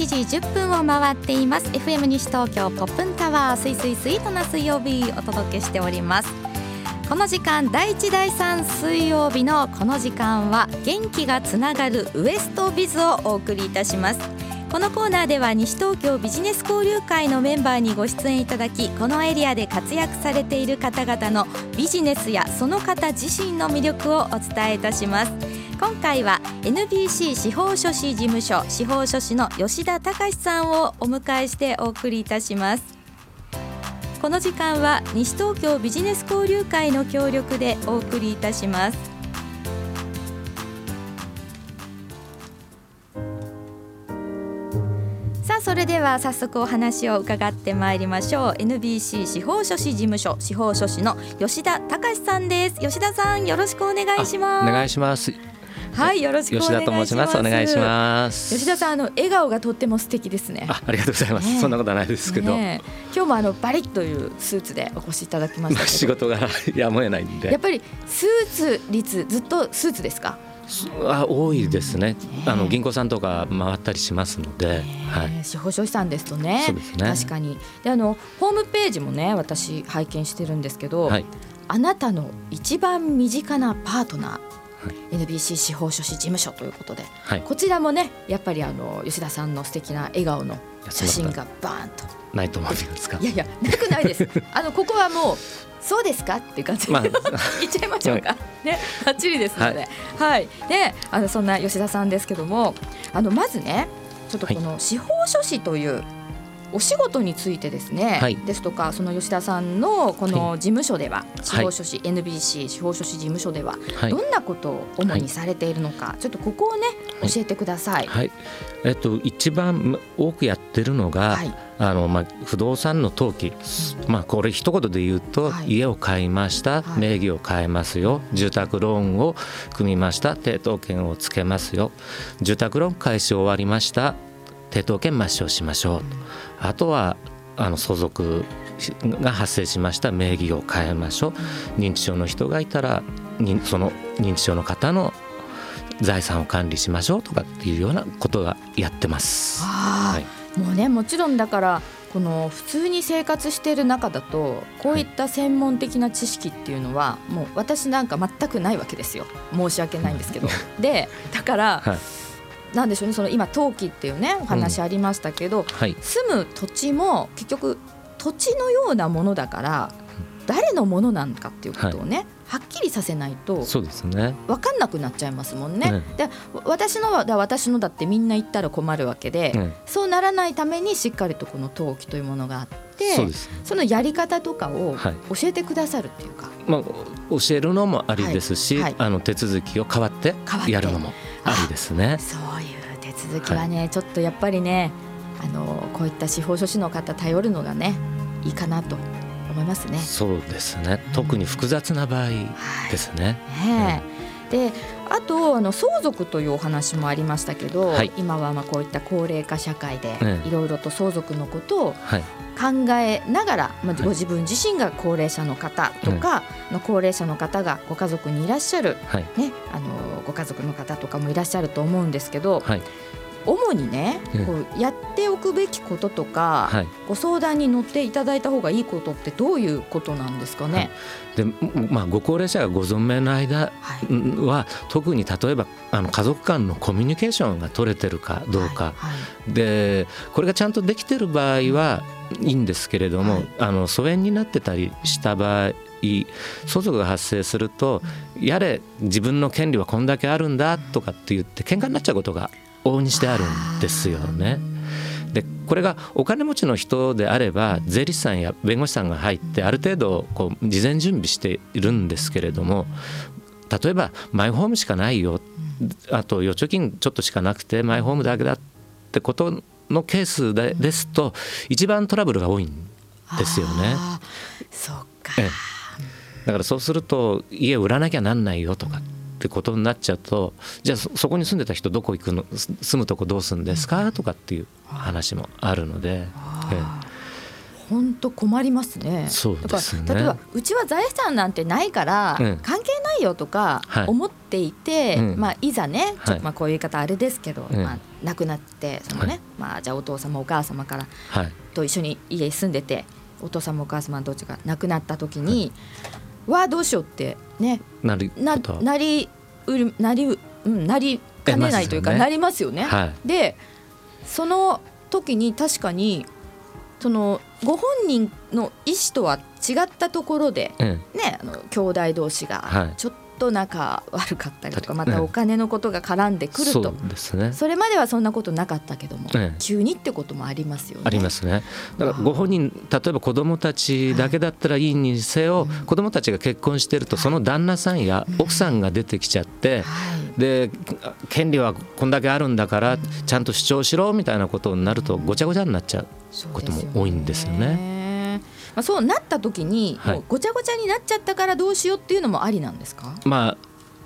は午後1時10分を回っています。FM 西東京ポップンタワーすいすいスイートな水曜日お届けしております。この時間第1第3水曜日のこの時間は元気がつながるウエストビズをお送りいたします。このコーナーでは西東京ビジネス交流会のメンバーにご出演いただきこのエリアで活躍されている方々のビジネスやその方自身の魅力をお伝えいたします。今回は NBC 司法書士事務所司法書士の吉田隆さんをお迎えしてお送りいたします。この時間は西東京ビジネス交流会の協力でお送りいたします。さあそれでは早速お話を伺ってまいりましょう。NBC 司法書士事務所司法書士の吉田隆さんです。吉田さんよろしくお願いします。お願いします。はいよろしくお願いします。吉田と申します。お願いします。吉田さんあの笑顔がとっても素敵ですね。あありがとうございます、ねそんなことはないですけど、ねえ。今日もあのバリッというスーツでお越しいただきましまあた仕事がやむを得ないんで。やっぱりスーツ率ずっとスーツですか？すあ多いですね。あねの銀行さんとか回ったりしますので、はい。えー司法書士さんですとね。そうですね。確かに。であのホームページもね私拝見してるんですけど、はい。あなたの一番身近なパートナー、はい NBC 司法書士事務所ということで。はい。こちらもねやっぱりあの吉田さんの素敵な笑顔の写真がバーンと。ないと思うんですか？いやいやなくないです。あのここはもうそうですか？っていう感じで、まあ。言っちゃいましょうか、ねバッチリですので、はい、であのそんな吉田さんですけどもあのまずねちょっとこの司法書士というお仕事についてですね、はい。ですとかその吉田さんのこのは事務所では、司法書士、NBC 司法書士事務所では、はい。どんなことを主にされているのか、ちょっとここをねはい。教えてください。はい。えっと一番多くやってるのが、はい。あのまあ、不動産の登記、まあ、これ一言で言うと、はい。家を買いました、はい。名義を変えますよ。住宅ローンを組みました。抵当権をつけますよ。住宅ローン開始終わりました抵当権抹消しましょう。とあとはあの相続が発生しました名義を変えましょう。認知症の人がいたら認その認知症の方の財産を管理しましょう。とかっていうようなことがやってます。はい。もうねもちろんだからこの普通に生活している中だとこういった専門的な知識っていうのはもう私なんか全くないわけですよ。申し訳ないんですけど。でだから、はいなんでしょうねその今登記っていうねお話ありましたけど、はい。住む土地も結局土地のようなものだから誰のものなのかっていうことをね、はっきりさせないとそうですね。分かんなくなっちゃいますもんね。うんで私のはだ私のだってみんな言ったら困るわけで、うんそうならないためにしっかりとこの登記というものがあってそうです。そのやり方とかをはい。教えてくださるっていうか、まあ教えるのもありですし、はい。はい。あの手続きを変わってやるのもありですね。そう続きはね、ちょっとやっぱりねあのこういった司法書士の方頼るのがねいいかなと思いますね。そうですね。特に複雑な場合ですね。ねえ。であとあの相続というお話もありましたけど、はい。今はまあこういった高齢化社会でええ。いろいろと相続のことをはい。考えながら、まあ、はい。ご自分自身が高齢者の方とかの高齢者の方がご家族にいらっしゃる、はい。ね、あのご家族の方とかもいらっしゃると思うんですけどはい。主にねええ。こうやっておくべきこととか、はい。ご相談に乗っていただいた方がいいことってどういうことなんですかね？でまあご高齢者がご存命の間はい。は特に例えばあの家族間のコミュニケーションが取れてるかどうか、はい。はい。でこれがちゃんとできてる場合はいいんですけれども、はい。あの疎遠になってたりした場合相続が発生すると、やれ自分の権利はこんだけあるんだとかって言って喧嘩になっちゃうことが往々にしてあるんですよね。でこれがお金持ちの人であれば税理士さんや弁護士さんが入ってある程度こう事前準備しているんですけれども例えばマイホームしかないよあと預貯金ちょっとしかなくてマイホームだけだってことのケースでですと一番トラブルが多いんですよね。そっか、ええだからそうすると家を売らなきゃなんないよとかってことになっちゃうとじゃあそそこに住んでた人どこ行くの？す住むとこどうするんですか？とかっていう話もあるので、ええ。本当困りますね。そうですね。だから例えばうちは財産なんてないからうん。関係ないいよとかはい。思っていて、うん。まあ、いざね、ちょはいまあ、こういう言い方あれですけど、うん。まあ、亡くなってその、ねはい。まあ、じゃあお父様お母様からはい。と一緒に家に住んでてお父様お母様どっちが亡くなった時に、わあどうしようってね。なるななりうるなりう、うん、なりかねないというか、ね。なりますよね。はい。でその時に確かにそのご本人の意思とは違ったところでえねあの兄弟同士はがい。ちょっと仲悪かったりとか、たまたお金のことが絡んでくると、そうですね。それまではそんなことなかったけども、ええ。急にってこともありますよね。ありますね。だからご本人例えば子どもたちだけだったらいいにせよ、子どもたちが結婚してるとその旦那さんや奥さんが出てきちゃって、はい。で権利はこんだけあるんだからちゃんと主張しろみたいなことになるとごちゃごちゃになっちゃうことも多いんですよね。まあ、そうなった時に、ごちゃごちゃになっちゃったからどうしようっていうのもありなんですか？まあ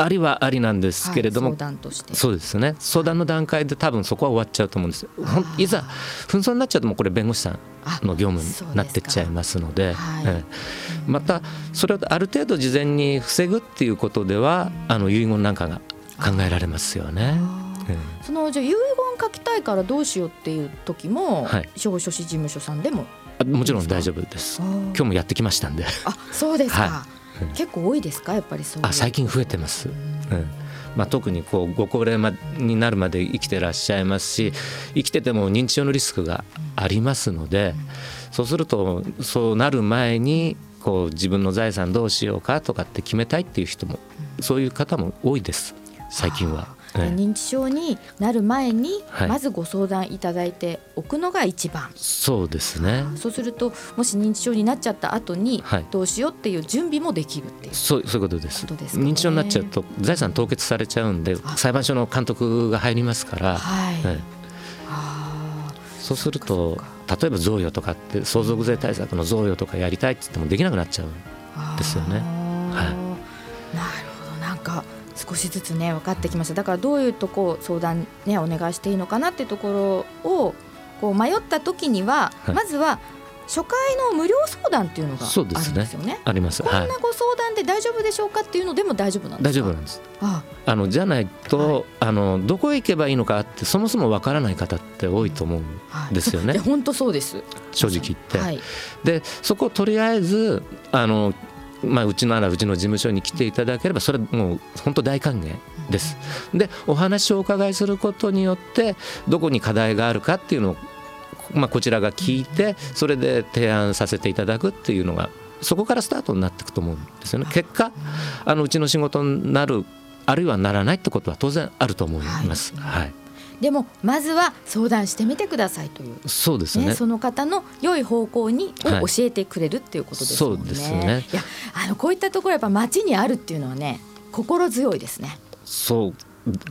ありはありなんですけれども、はい相談として。そうですね。相談の段階で多分そこは終わっちゃうと思うんです。よ。いざ紛争になっちゃうともうこれ弁護士さんあの業務になってっちゃいますのではいえ。えまたそれをある程度事前に防ぐっていうことではあの遺言なんかが考えられますよね。そのじゃあ遺言書きたいからどうしようっていう時も、はい。司法書士事務所さんでももちろん大丈夫です。今日もやってきましたんで。あそうですか、はうん結構多いですか？やっぱりそうあ最近増えてます。うん。まあ、特にこうご高齢まになるまで生きてらっしゃいますし生きてても認知症のリスクがありますのでそうするとそうなる前にこう自分の財産どうしようかとかって決めたいっていう人もそういう方も多いです。最近は。認知症になる前に、はい。まずご相談いただいておくのが一番。そうですね。そうするともし認知症になっちゃった後にはい。どうしようっていう準備もできるっていう、そうそういうことです。ね。認知症になっちゃうと財産凍結されちゃうんであ。裁判所の監督が入りますから、はい、ええ。あそうするそと例えば贈与とかって相続税対策の贈与とかやりたいって言ってもできなくなっちゃうーですよね。あー。なるほど。なんか少しずつね分かってきましただからどういうとこを相談ねお願いしていいのかなっていうところをこう迷った時には、はいまずは初回の無料相談っていうのがあるんそうですよね。あります。こんは。ないご相談で大丈夫でしょうかっていうのでも大丈夫なんで大すか？丈夫なんです。ああのじゃないと、あのどこへ行けばいいのかってそもそもわからない方って多いと思うんはいですよね本当そうです。正直言って。はい。でそこをとりあえずあのまあ、うちならうちの事務所に来ていただければそれもう本当大歓迎です。でお話をお伺いすることによってどこに課題があるかっていうのを、まあ、こちらが聞いてそれで提案させていただくっていうのがそこからスタートになっていくと思うんですよね。結果あのうちの仕事になるあるいはならないってことは当然あると思います。はいはい、でもまずは相談してみてくださいという。そうですねね、その方の良い方向にはいを教えてくれるっていうことですもんね。そうですねいやあのこういったところやっぱ街にあるっていうのはね心強いですね。そう、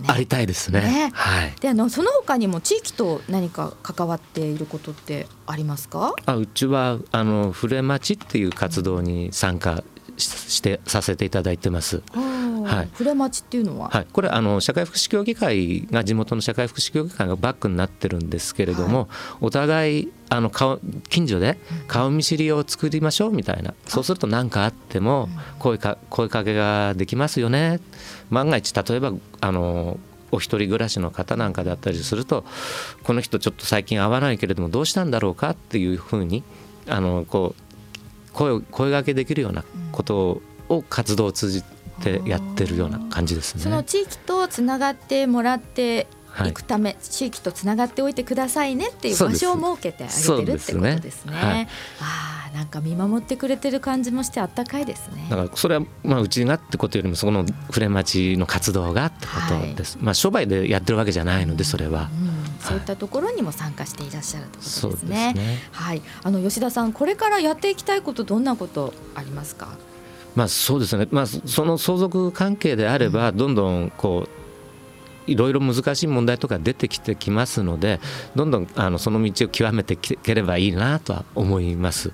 ありたいですね。ねはい。であのその他にも地域と何か関わっていることってありますか？あうちはあのフレマチっていう活動に参加ししてさせていただいてます。はい。フレマチっていうのは、はい、これあの社会福祉協議会が地元の社会福祉協議会がバックになってるんですけれども、お互いあの顔近所で顔見知りを作りましょうみたいな、そうすると何かあっても声か声かけができますよね。万が一例えばあのお一人暮らしの方なんかだったりするとこの人ちょっと最近会わないけれどもどうしたんだろうかっていうふうにあのこう声を声がけできるようなことを活動を通じてやってるような感じですね。その地域とつながってもらってはいいくため、地域とつながっておいてくださいねっていう場所を設けてあげてるってことですね。すねはいああなんか見守ってくれてる感じもしてあったかいですね。だからそれはまあうちがってことよりもそこのフレマチの活動がってことです、まあ商売でやってるわけじゃないのでそれは、うん、そういったところにも参加していらっしゃるってことですね。ねはい、あの吉田さん、これからやっていきたいこと、どんなことありますか？まあそうですね。まあその相続関係であればどんどんこういろいろ難しい問題とか出てきてきますのでどんどんあのその道を極めていければいいなとは思います。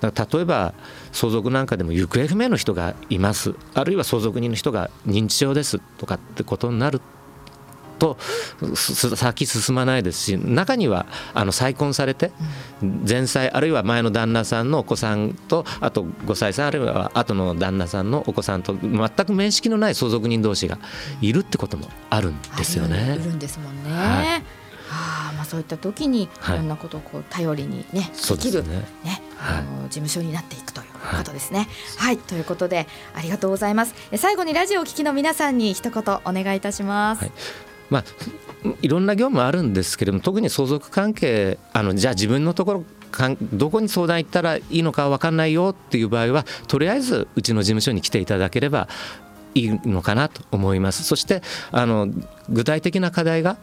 だから例えば相続なんかでも行方不明の人がいます。あるいは相続人の人が認知症ですとかってことになると先進まないですし中にはあの再婚されて前妻あるいは前の旦那さんのお子さんとあと5歳さんあるいは後の旦那さんのお子さんと全く面識のない相続人同士がいるってこともあるんですよね。いるんですもんね。はいはあまあ、そういった時にいろんなことをこう頼りにね、はい、できるねね、はい、あの事務所になっていくということですね。はい、はい、ということでありがとうございます。最後にラジオを聞きの皆さんに一言お願いいたします。はいまあ、いろんな業務あるんですけれども特に相続関係あのじゃあ自分のところどこに相談行ったらいいのか分かんないよっていう場合はとりあえずうちの事務所に来ていただければいいのかなと思いますそしてあの具体的な課題が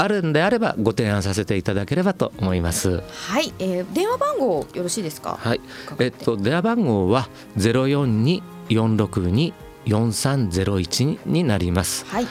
あるんであればご提案させていただければと思います。はい、えー、電話番号よろしいですか？はい、えっと電話番号はゼロ四二四六二4301になります。はい。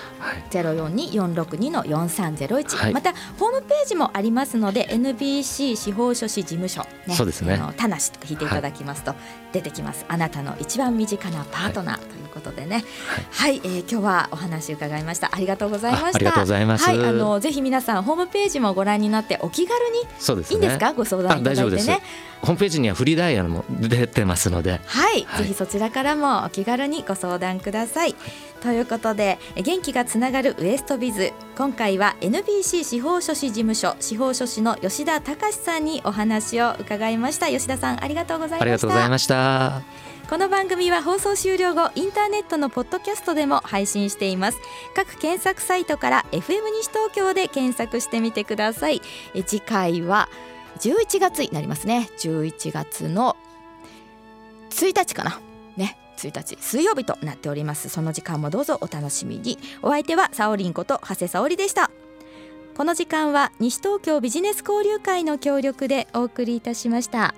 ゼロ四二四六二の四三ゼロ一。またホームページもありますので NBC 司法書士事務所、ね、そうですね。あの田無と引いていただきますと出てきます。はい、あなたの一番身近なパートナーということでね。はい、はい、えー、今日はお話伺いまました。ありがとうございました。ありがとうございます。はい、あのぜひ皆さんホームページもご覧になってお気軽にそうです、ね、いいんですか？ご相談いただいてね。ホームページにはフリーダイヤルも出てますので、はい、はい、ぜひそちらからもお気軽にご相談ください。ということで元気がつながるウエストビズ今回は NBC 司法書士事務所司法書士の吉田隆さんにお話を伺いました吉田さんありがとうございましたありがとうございましたこの番組は放送終了後インターネットのポッドキャストでも配信しています。各検索サイトから FM 西東京で検索してみてください。え次回は11月になりますね。11月の1日かな。ね1日。水曜日となっております。その時間もどうぞお楽しみに。お相手はさおりんこと長谷沙織でした。この時間は西東京ビジネス交流会の協力でお送りいたしました。